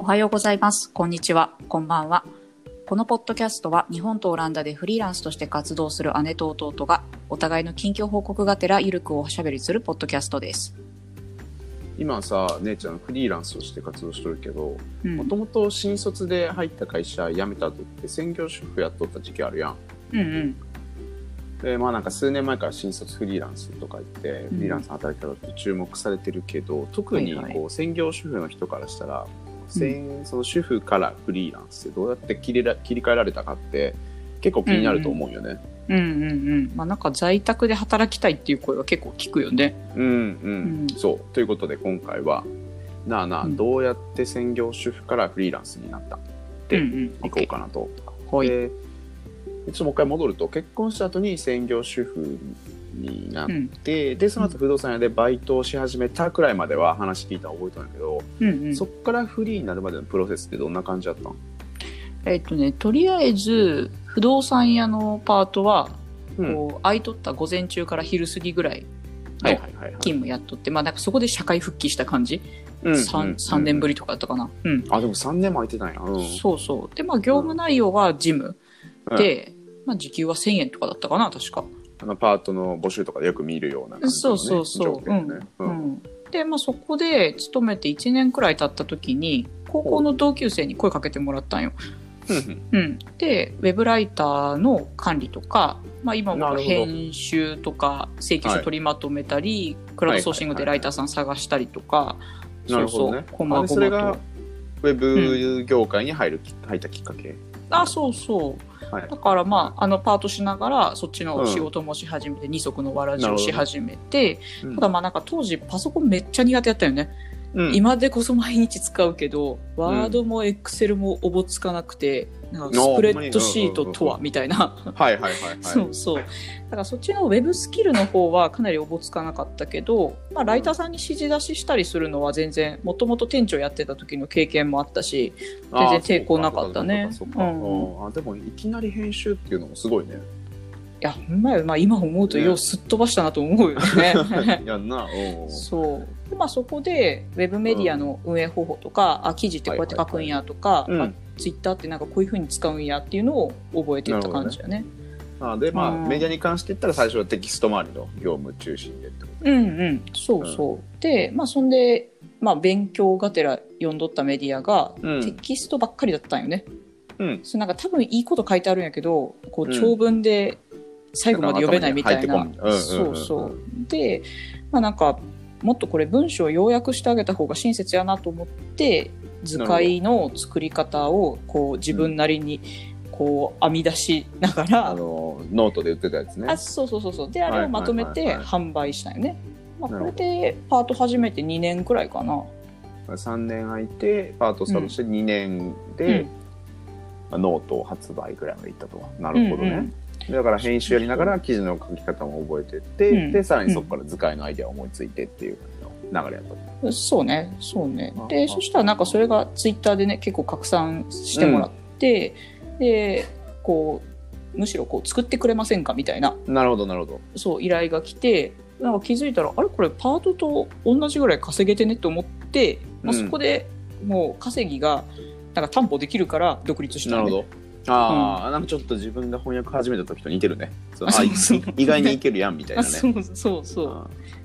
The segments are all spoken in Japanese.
おはようございます。こんにちは。こんばんは。このポッドキャストは日本とオランダでフリーランスとして活動する姉と弟がお互いの近況報告がてらゆるくおしゃべりするポッドキャストです。今さ姉ちゃんフリーランスとして活動しとるけどうんもともと新卒で入った会社辞めた後って専業主婦やっとった時期あるやんうんうん。でまあなんか数年前から新卒フリーランスとか言ってフリーランスの働き方って注目されてるけど、特にはいはいこう専業主婦の人からしたら、専その主婦からフリーランスってどうやって切りら切り替えられたかって結構気になると思うよね。うんうんうん。まあなんか在宅で働きたいっていう声は結構聞くよね。うんうん、うんそうということで今回はなあなあうんどうやって専業主婦からフリーランスになったでうんうん。いこうかなと。はい。でちょっともう一回戻ると結婚した後に専業主婦になって、でその後不動産屋でバイトをし始めたくらいまでは話聞いたの覚えてたんだけど、うんうん。そっからフリーになるまでのプロセスってどんな感じだったの？えっとね、とりあえず不動産屋のパートは、うんこう空いとった午前中から昼過ぎぐらいはいはいはいはい。勤務やっとって、まあなんかそこで社会復帰した感じ、うん三三年ぶり。りとかだったかな？うん。あ、でも3年も空いてたんや。うん。そうそう。で、まあ業務内容は事務うん、で、まあ時給は1000円とかだったかな、確か。あのパートの募集とかでよく見るような感じの、ね、そうそうそう。ね。ううんん。で、まあそこで勤めて1年くらい経った時に、高校の同級生に声かけてもらったんよ。うん。で、ウェブライターの管理とか、まあ今はなるほど編集とか、請求書取りまとめたり、クラウドソーシングでライターさん探したりとか、そうそう、こまあごれがと。ウェブ業界に入るき、入ったきっかけ？あ、そうそう。はい。だからまあ、あのパートしながら、そっちの仕事もし始めて、二足のわらじをし始めて、うんただまあなんか当時パソコンめっちゃ苦手だったよね。うん。今でこそ毎日使うけど、ワードもエクセルもおぼつかなくて、なんかスプレッドシートとはみたいな。はいはいはいはい。そうそう。だからそっちのウェブスキルの方はかなりおぼつかなかったけど、まあライターさんに指示出ししたりするのは全然、もともと店長やってた時の経験もあったし、全然抵抗なかったねあうかそうかうんそうかあでもいきなり編集っていうのもすごいね。いや、ほんまよ、まあ今思うとようすっ飛ばしたなと思うよね。やんな。うんそう。で、まあそこで、ウェブメディアの運営方法とか、あ、記事ってこうやって書くんやとか、うんまあ、ツイッターってなんかこういう風に使うんやっていうのを覚えていった感じだね。あでまあ、うんメディアに関して言ったら最初はテキスト周りの業務中心でってこうんうん、そうそう。で、まあそんで、まあ勉強がてら読んどったメディアが、と。うんテキストばっかりだったんよね。うん。それなんか多分いいこと書いてあるんやけど、こううん長文で最後まで読めないみたいな。そうそう。で、まあなんか、もっとこれ文章を要約してあげた方が親切やなと思って、図解の作り方をこう自分なりにこう編み出しながら、あのノートで言ってたやつね。あ。そうそうそうそう。であれをまとめて販売したよね、まあ、これでパート始めて2年くらいかな。3年空いてパートスタートして2年で、まあノート発売ぐらいまでいったと。なるほどね。うんだから編集やりながら記事の書き方も覚えてって、うん。でさらにそこから図解のアイデアを思いついてっていう流れやと。うんそうね。そうね。でそしたらなんかそれがツイッターでね結構拡散してもらって、でこうむしろこう作ってくれませんかみたいな。なるほどなるほど。そう依頼が来てなんか気づいたらあれ？これパートと同じぐらい稼げてねと思って、まあ、うん。そこでもう稼ぎがなんか担保できるから独立したのねなるほど。ああ、なんかちょっと自分が翻訳始めた時と似てるね。そうあ意外にいけるやんみたいなあね。そうそうそ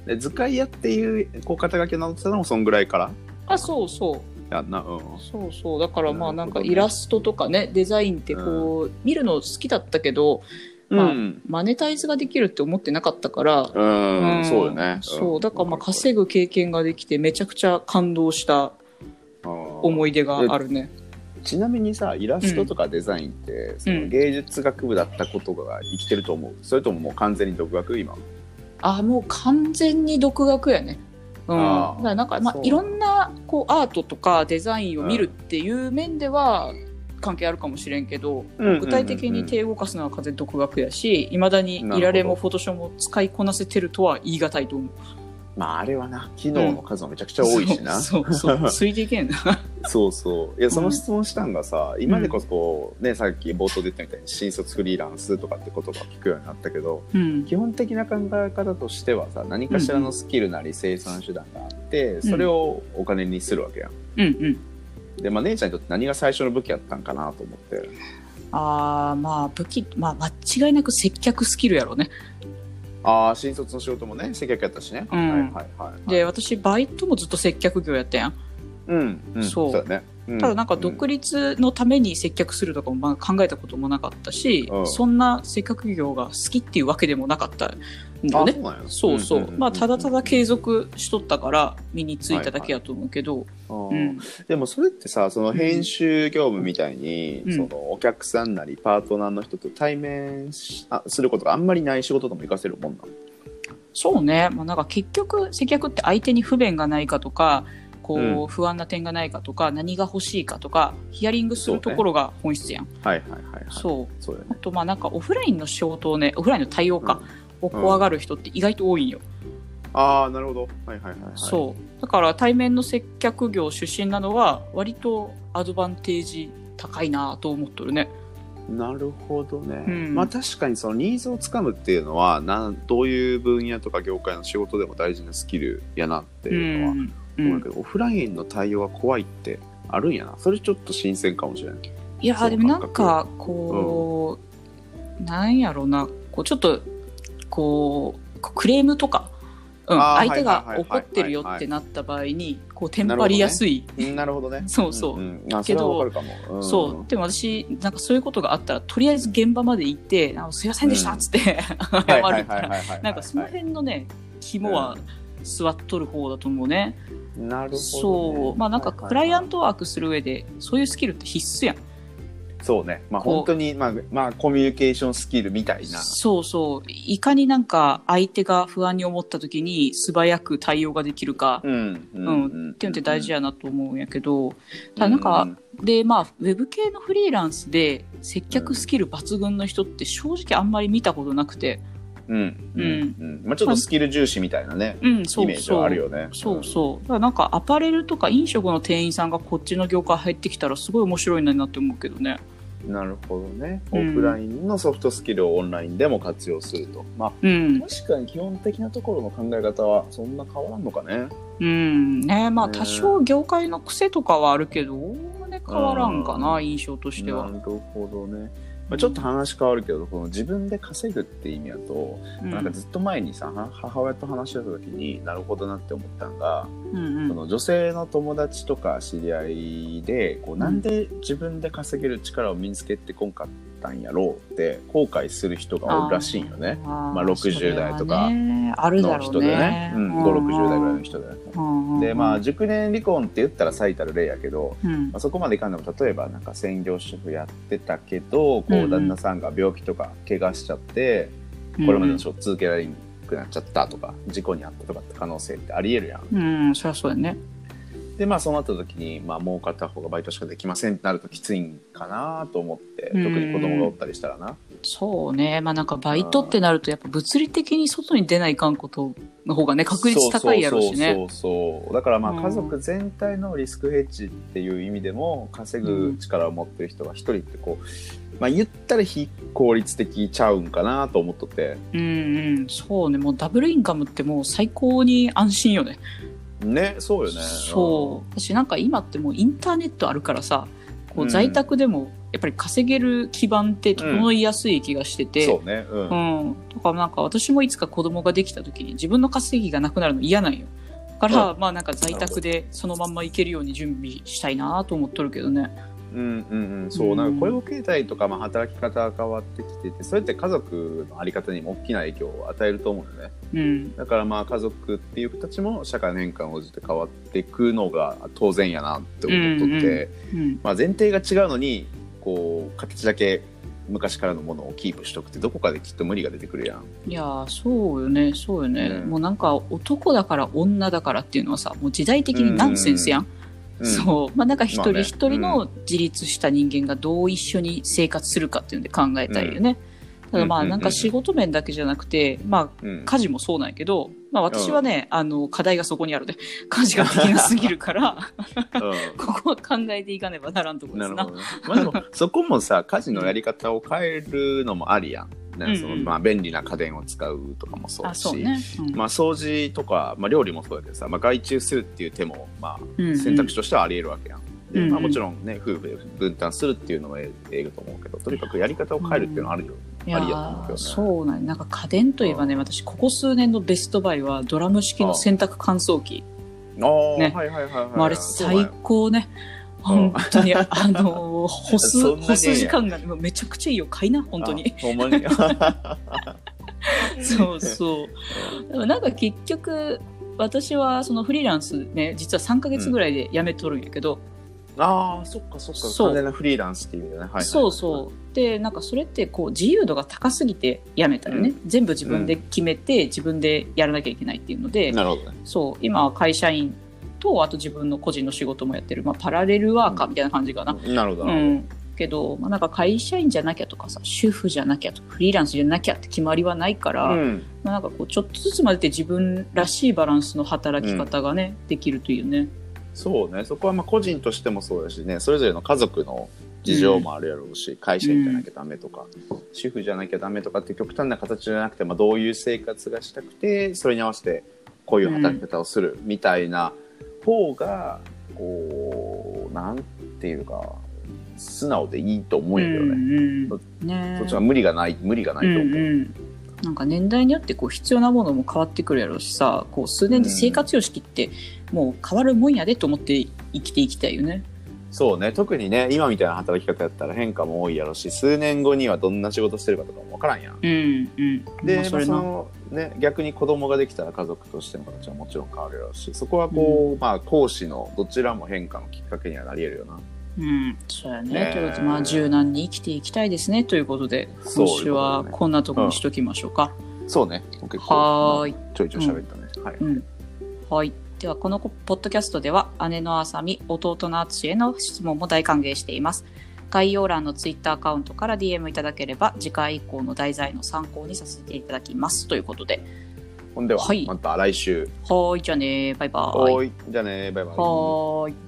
う。で図解屋っていうこう肩書きを名乗ってたのもそんぐらいから。あそうそう。やんな。うん。そうそう。だからまあなんかイラストとかねデザインってこう、見るの好きだったけどまあうん。マネタイズができるって思ってなかったから、うん、ん。そうよね。そう。だからまあ稼ぐぐ経験ができてめちゃくちゃ感動した思い出があるねちなみにさイラストとかデザインって、その芸術学部だったことが生きてると思う？それとももう完全に独学今？あもう完全に独学やね。うん、だからなんかまあいろんなこうアートとかデザインを見るっていう面では関係あるかもしれんけど、具体的に手動かすのは完全に独学やしいまだにいられもフォトショーも使いこなせてるとは言い難いと思う。まああれはな機能の数もめちゃくちゃ多いしな、そうそうそう。ついていけんな そうそう。いやその質問したんがさ、今でこそこうねさっき冒頭で言ったみたいに新卒フリーランスとかって言葉を聞くようになったけどうん。基本的な考え方としてはさ何かしらのスキルなり生産手段があって、それをお金にするわけやん。うんうん。で、まあ、姉ちゃんにとって何が最初の武器やったんかなと思って。ああまあ武器まあ間違いなく接客スキルやろうね。ああ、新卒の仕事もね、接客やったしね。うん。はいはいはい。で私バイトもずっと接客業やったやんうん、うん、そう。だね。うん。ただなんか独立のために接客するとかもまあ考えたこともなかったし、うん。そんな接客業が好きっていうわけでもなかったんうんだよね。あそうそうそう,、んんんん。まあただただ継続しとったから身についただけやと思うけど、あーうん。でもそれってさその編集業務みたいに、うん。そのお客さんなりパートナーの人と対面しあすることがあんまりない仕事でも活かせるもんなの？そうね、まあ、なんか結局接客って相手に不便がないかとかこう、うん。不安な点がないかとか何が欲しいかとかヒアリングするところが本質やん。はいはいはいはい。そう。そうね。あとまあなんかオフラインの仕事をねオフラインの対応か、を怖がる人って意外と多いんよ、ああなるほど。はいはいはい、はい、そう。だから対面の接客業出身なのは割とアドバンテージ高いなと思っとるね。なるほどね、うん。まあ確かにそのニーズをつかむっていうのはなんどういう分野とか業界の仕事でも大事なスキルやなっていうのは思うけど、オフラインの対応が怖いってあるんやな。それちょっと新鮮かもしれないいやそうでもなんかこう、なんやろうなこうちょっとこうクレームとか、うん、相手が怒ってるよってなった場合にこうテンパりやすい、うんなるほどね。そうそう、んん。あそれはわかるかも、ん。そう。でも私なんかそういうことがあったらとりあえず現場まで行って「あすいませんでした」っつって、謝る。はいはいからなんかその辺のね肝は座っとる方だと思うね。なるほど、ね、そう。まあなんかクライアントワークする上でそういうスキルって必須やん。そうね。まあ本当にまあまあコミュニケーションスキルみたいな。そうそう。いかになんか相手が不安に思った時に素早く対応ができるか、うんううん。っていうのって大事やなと思うんやけど、ただなんか、でまあウェブ系のフリーランスで接客スキル抜群の人って正直あんまり見たことなくて、うんうんうん。うん。まあちょっとスキル重視みたいなねうん、イそうメージはあるよね。そうそう。だからなんかアパレルとか飲食の店員さんがこっちの業界入ってきたらすごい面白いなって思うけどね。なるほどね。オうん。フラインのソフトスキルをオンラインでも活用すると。まあうん。確かに基本的なところの考え方はそんな変わらんのかね。うん。ねまあね。多少業界の癖とかはあるけどおおむね変わらんかな、印象としては。なるほどね、まあ、ちょっと話変わるけどこの自分で稼ぐって意味だと、うん。なんかずっと前にさは母親と話してた時になるほどなって思ったのが、うんうん。その女性の友達とか知り合いでこうなんで自分で稼げる力を身につけてこんかったんやろうって後悔する人がおるらしいんよね。まあ60代とかの人でねね。うん、560代ぐらいの人でね。うんでまあ熟年離婚って言ったら最たる例やけど、うんまあ、そこまでいかんでも例えばなんか専業主婦やってたけどこうんううん旦那さんが病気とか怪我しちゃって、これまでの仕事続けられなくなっちゃったとか事故に遭ったとかって可能性ってありえるやん。うん、そりゃそうだね。でまあそうなった時に、まあ、もう片方がバイトしかできませんってなるときついんかなと思ってうん特に子供がおったりしたらな。そうね。まあなんかバイトってなるとやっぱ物理的に外に出ないかんことの方がね、確率高いやろうしね。そうそうそうそうだからまあうん家族全体のリスクヘッジっていう意味でも稼ぐ力を持ってる人が一人ってこう、まあ言ったら非効率的ちゃうんかなと思っとってうんうん。そうね。もうダブルインカムってもう最高に安心よね。ねそうよねそう。私なんか今ってもうインターネットあるからさ、こううん在宅でもやっぱり稼げる基盤って整いやすい気がしてて、そうねうん、うん。だからなんか私もいつか子供ができた時に自分の稼ぎがなくなるの嫌なんよ。だから、まあなんか在宅でそのまんまいけるように準備したいなと思っとるけどね。うんうんうん、そうう、んなんか雇用形態とか、まあ、働き方が変わってきてて、それって家族のあり方にも大きな影響を与えると思うよね。うん。だからまあ家族っていう形も社会の変化に応じて変わっていくのが当然やなって思っとって、うん。まあ、前提が違うのに、こう、形だけ昔からのものをキープしとくってどこかできっと無理が出てくるやん。いやーそうよね、そうよね。うんもうなんか男だから女だからっていうのはさ、もう時代的にナンセンスやん。うんそう。まあなんか一人一人の自立した人間がどう一緒に生活するかっていうんで考えたいよね。ただまうんあなんか仕事面だけじゃなくて、まあうん家事もそうなんやけど、まあ私はね、あの、課題がそこにあるね。家事ができなすぎるから、うん ここは考えていかねばならんとこですな。なるほどね。まあでも、そこもさ、家事のやり方を変えるのもありやん。ねそのうん。うんまあ、便利な家電を使うとかもそうあ、だし、そうね。うん。まあ、掃除とか、まあ、料理もそうだけどさ、まあ、外注するっていう手も、まあ、うんうん。選択肢としてはあり得るわけやん。で、うんうん。まあ、もちろんね夫婦で分担するっていうのはえええと思うけどとにかくやり方を変えるっていうのはあるよ、いやありやと思うけどそうなんなんか家電といえばね、私ここ数年のベストバイはドラム式の洗濯乾燥機。ああ、ね。はいはいはいはい、もうあれ最高ね。本当に、あのー、干す、干す時間がめちゃくちゃいいよ。買いな、本当に。あほんまに。そうそう。でもなんか結局、私はそのフリーランスね、実は3ヶ月ぐらいで辞めとるんやけど、ああそっかそっか。そう。完全なフリーランスっていう意味でね、はいはい。はいそうそう。で、なんかそれってこう自由度が高すぎて辞めたよね。全部自分で決めて、自分でやらなきゃいけないっていうので、なるほどね。そう、今は会社員と、あと自分の個人の仕事もやってる、まあパラレルワーカーみたいな感じかな。なるほど。うなるほど、ん。けど、まあ、なんか会社員じゃなきゃとかさ、主婦じゃなきゃとか、フリーランスじゃなきゃって決まりはないから、うん。まあ、なんかこう、ちょっとずつまでで自分らしいバランスの働き方がね、できるというね。そうね。そこはまあ個人としてもそうだしね。それぞれの家族の事情もあるやろうし、会社員じゃなきゃダメとか、主婦じゃなきゃダメとかって極端な形じゃなくて、まあ、どういう生活がしたくてそれに合わせてこういう働き方をするみたいな方がこうなんていうか素直でいいと思うんやけどね、うんそうん、ねそっちは無理がない無理がないと思う、うんうん。なんか年代によってこう必要なものも変わってくるやろうしさこう数年で生活様式ってもう変わるもんやでと思って生きていきたいよね。そうね特にね今みたいな働き方やったら変化も多いやろうし数年後にはどんな仕事してるかとかも分からんやんうんうん。で、まあそのね、逆に子供ができたら家族としての形はもちろん変わるやろうしそこはこう、まあ講師のどちらも変化のきっかけにはなり得るよなうん、そうやね。ねえということで、まあ、柔軟に生きていきたいですね。ということで、今週はこんなところにしときましょうか。そうね結はーいまあちょいちょい喋ったね、はい、うん。はい。では、このポッドキャストでは、姉のあさみ、弟のあつしへの質問も大歓迎しています。概要欄のツイッターアカウントから DM いただければ、次回以降の題材の参考にさせていただきます。ということで。ほんでは、はいまた来週はーい、じゃあねバイバイ。じゃあねバイバイはーい。